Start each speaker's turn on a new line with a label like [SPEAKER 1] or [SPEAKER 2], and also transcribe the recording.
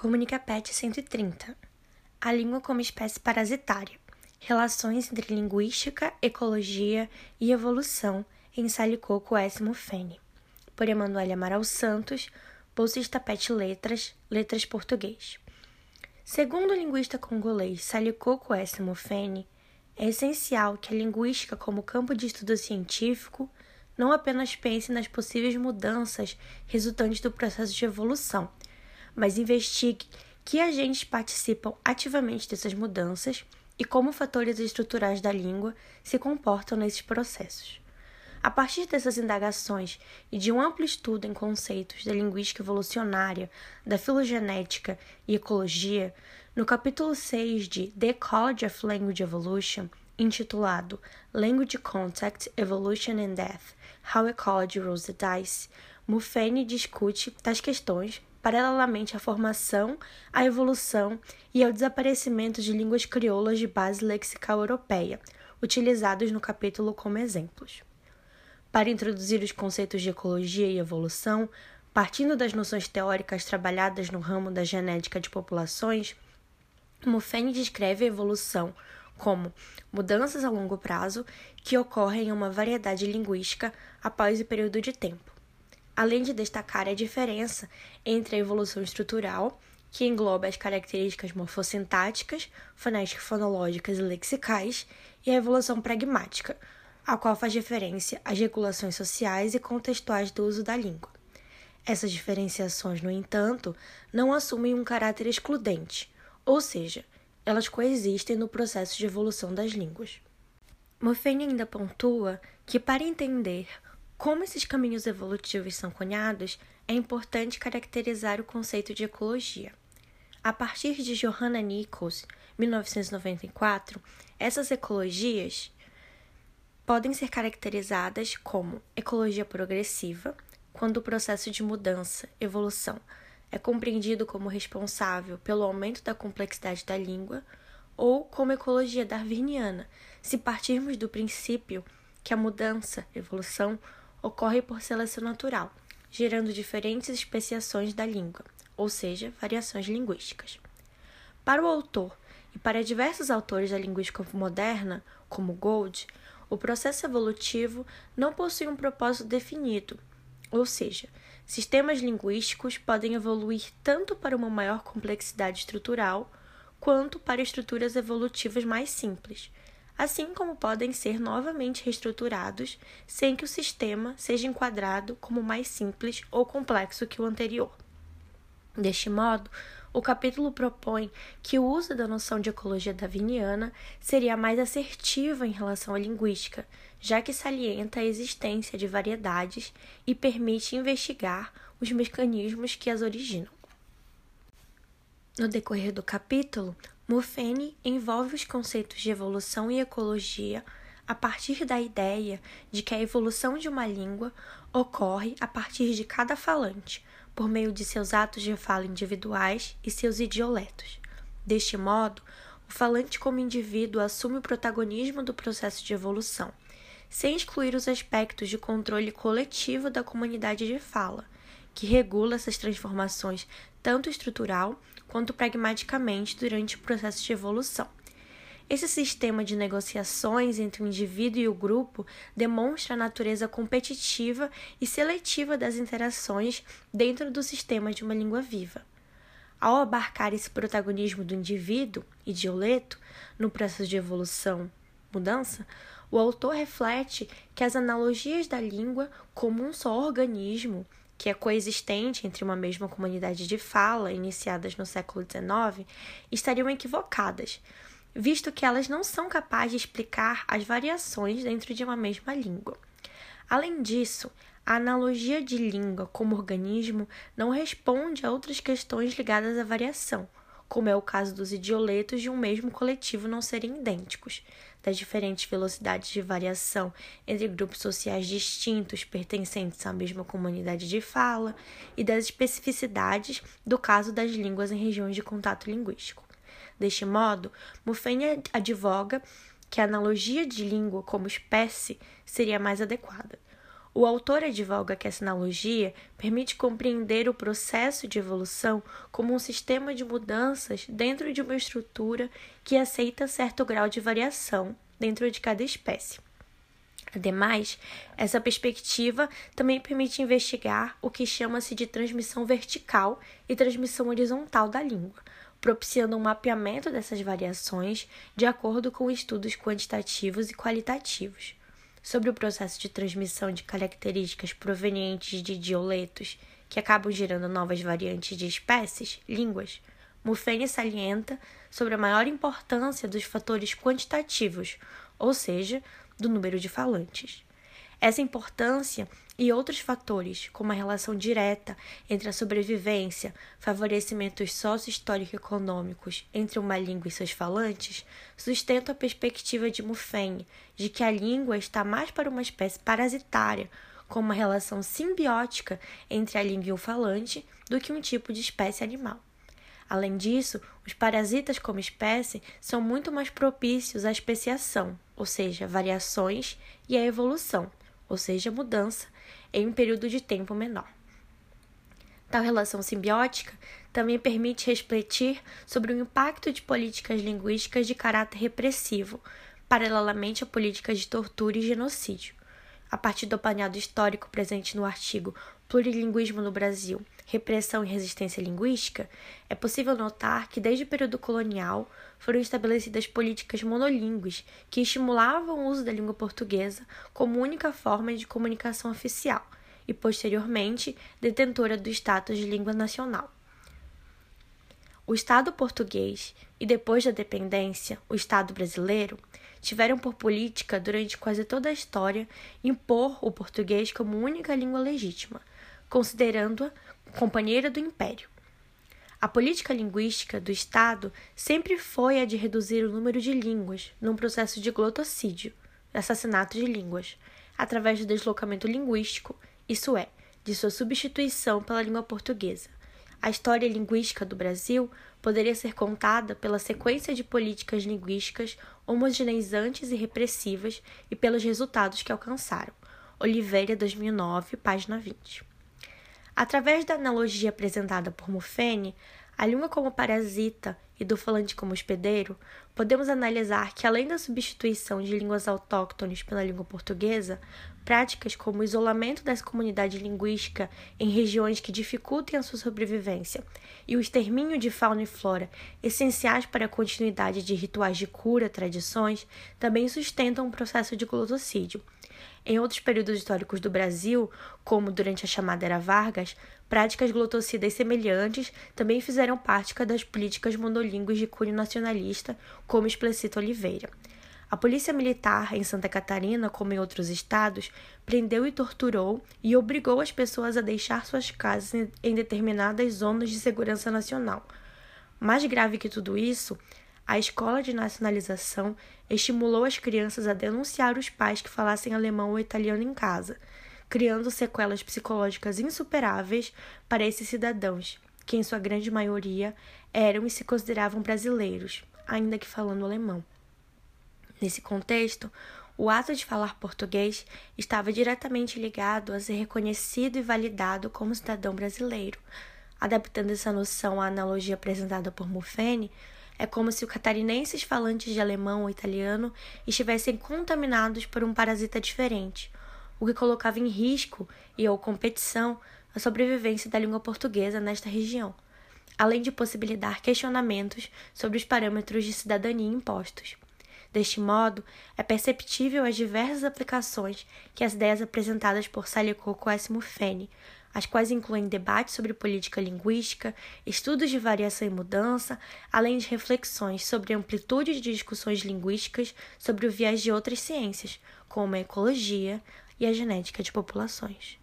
[SPEAKER 1] Comunica Pet 130. A língua como espécie parasitária. Relações entre linguística, ecologia e evolução em Salicoco S. Mufene. Por Emanuele Amaral Santos, bolsista Pet Letras, Letras Português. Segundo o linguista congolês Salikoko S. Mufene, é essencial que a linguística como campo de estudo científico não apenas pense nas possíveis mudanças resultantes do processo de evolução, mas investigue que agentes participam ativamente dessas mudanças e como fatores estruturais da língua se comportam nesses processos. A partir dessas indagações e de um amplo estudo em conceitos da linguística evolucionária, da filogenética e ecologia, no capítulo 6 de The Ecology of Language Evolution, intitulado Language Contact, Evolution and Death: How Ecology Rolls the Dice, Mufene discute tais questões paralelamente à formação, à evolução e ao desaparecimento de línguas crioulas de base lexical europeia, utilizados no capítulo como exemplos. Para introduzir os conceitos de ecologia e evolução, partindo das noções teóricas trabalhadas no ramo da genética de populações, Mufene descreve a evolução como mudanças a longo prazo que ocorrem em uma variedade linguística após o período de tempo além de destacar a diferença entre a evolução estrutural, que engloba as características morfossintáticas, fonético-fonológicas e lexicais, e a evolução pragmática, a qual faz referência às regulações sociais e contextuais do uso da língua. Essas diferenciações, no entanto, não assumem um caráter excludente, ou seja, elas coexistem no processo de evolução das línguas. Moffene ainda pontua que, para entender como esses caminhos evolutivos são cunhados, é importante caracterizar o conceito de ecologia. A partir de Johanna Nichols, 1994, essas ecologias podem ser caracterizadas como ecologia progressiva, quando o processo de mudança, evolução, é compreendido como responsável pelo aumento da complexidade da língua, ou como ecologia darwiniana, se partirmos do princípio que a mudança, evolução, ocorre por seleção natural, gerando diferentes especiações da língua, ou seja, variações linguísticas. Para o autor e para diversos autores da linguística moderna, como Gold, o processo evolutivo não possui um propósito definido, ou seja, sistemas linguísticos podem evoluir tanto para uma maior complexidade estrutural quanto para estruturas evolutivas mais simples, assim como podem ser novamente reestruturados sem que o sistema seja enquadrado como mais simples ou complexo que o anterior. Deste modo, o capítulo propõe que o uso da noção de ecologia darwiniana seria mais assertiva em relação à linguística, já que salienta a existência de variedades e permite investigar os mecanismos que as originam. No decorrer do capítulo, Mufene envolve os conceitos de evolução e ecologia a partir da ideia de que a evolução de uma língua ocorre a partir de cada falante, por meio de seus atos de fala individuais e seus idioletos. Deste modo, o falante como indivíduo assume o protagonismo do processo de evolução, sem excluir os aspectos de controle coletivo da comunidade de fala, que regula essas transformações tanto estrutural quanto pragmaticamente durante o processo de evolução. Esse sistema de negociações entre o indivíduo e o grupo demonstra a natureza competitiva e seletiva das interações dentro do sistema de uma língua viva. Ao abarcar esse protagonismo do indivíduo, idioleto, no processo de evolução, mudança, o autor reflete que as analogias da língua como um só organismo que é coexistente entre uma mesma comunidade de fala, iniciadas no século XIX, estariam equivocadas, visto que elas não são capazes de explicar as variações dentro de uma mesma língua. Além disso, a analogia de língua como organismo não responde a outras questões ligadas à variação, como é o caso dos idioletos de um mesmo coletivo não serem idênticos, das diferentes velocidades de variação entre grupos sociais distintos pertencentes à mesma comunidade de fala e das especificidades do caso das línguas em regiões de contato linguístico. Deste modo, Muffene advoga que a analogia de língua como espécie seria mais adequada. O autor advoga que essa analogia permite compreender o processo de evolução como um sistema de mudanças dentro de uma estrutura que aceita certo grau de variação dentro de cada espécie. Ademais, essa perspectiva também permite investigar o que chama-se de transmissão vertical e transmissão horizontal da língua, propiciando um mapeamento dessas variações de acordo com estudos quantitativos e qualitativos. Sobre o processo de transmissão de características provenientes de dioletos que acabam gerando novas variantes de espécies, línguas, Muffene salienta sobre a maior importância dos fatores quantitativos, ou seja, do número de falantes. Essa importância e outros fatores, como a relação direta entre a sobrevivência, favorecimentos sócio-histórico-econômicos entre uma língua e seus falantes, sustentam a perspectiva de Muffeng de que a língua está mais para uma espécie parasitária, com uma relação simbiótica entre a língua e o falante, do que um tipo de espécie animal. Além disso, os parasitas como espécie são muito mais propícios à especiação, ou seja, variações, e à evolução, ou seja, mudança, em um período de tempo menor. Tal relação simbiótica também permite refletir sobre o impacto de políticas linguísticas de caráter repressivo, paralelamente a políticas de tortura e genocídio. A partir do apanhado histórico presente no artigo Plurilinguismo no Brasil, Repressão e Resistência Linguística, é possível notar que desde o período colonial foram estabelecidas políticas monolíngues que estimulavam o uso da língua portuguesa como única forma de comunicação oficial e, posteriormente, detentora do status de língua nacional. O Estado português e, depois da dependência, o Estado brasileiro tiveram por política, durante quase toda a história, impor o português como única língua legítima, considerando-a companheira do império. A política linguística do Estado sempre foi a de reduzir o número de línguas num processo de glotocídio, assassinato de línguas, através do deslocamento linguístico, isso é, de sua substituição pela língua portuguesa. A história linguística do Brasil poderia ser contada pela sequência de políticas linguísticas homogeneizantes e repressivas e pelos resultados que alcançaram. Oliveira, 2009, página 20. Através da analogia apresentada por Muffene, a língua como parasita e do falante como hospedeiro, podemos analisar que, além da substituição de línguas autóctones pela língua portuguesa, práticas como o isolamento dessa comunidade linguística em regiões que dificultem a sua sobrevivência e o extermínio de fauna e flora essenciais para a continuidade de rituais de cura, tradições, também sustentam um processo de glotocídio em outros períodos históricos do Brasil, como durante a chamada Era Vargas, práticas glotocidas semelhantes também fizeram parte das políticas monolíngues de cunho nacionalista, como explicita Oliveira. A polícia militar em Santa Catarina, como em outros estados, prendeu e torturou e obrigou as pessoas a deixar suas casas em determinadas zonas de segurança nacional. Mais grave que tudo isso, a escola de nacionalização estimulou as crianças a denunciar os pais que falassem alemão ou italiano em casa, criando sequelas psicológicas insuperáveis para esses cidadãos, que em sua grande maioria eram e se consideravam brasileiros, ainda que falando alemão. Nesse contexto, o ato de falar português estava diretamente ligado a ser reconhecido e validado como cidadão brasileiro. Adaptando essa noção à analogia apresentada por Muffene, é como se os catarinenses falantes de alemão ou italiano estivessem contaminados por um parasita diferente, o que colocava em risco e ou competição a sobrevivência da língua portuguesa nesta região, além de possibilitar questionamentos sobre os parâmetros de cidadania impostos. Deste modo, é perceptível as diversas aplicações que as ideias apresentadas por Salicoco S. Muffene as quais incluem debates sobre política linguística, estudos de variação e mudança, além de reflexões sobre amplitude de discussões linguísticas sobre o viés de outras ciências, como a ecologia e a genética de populações.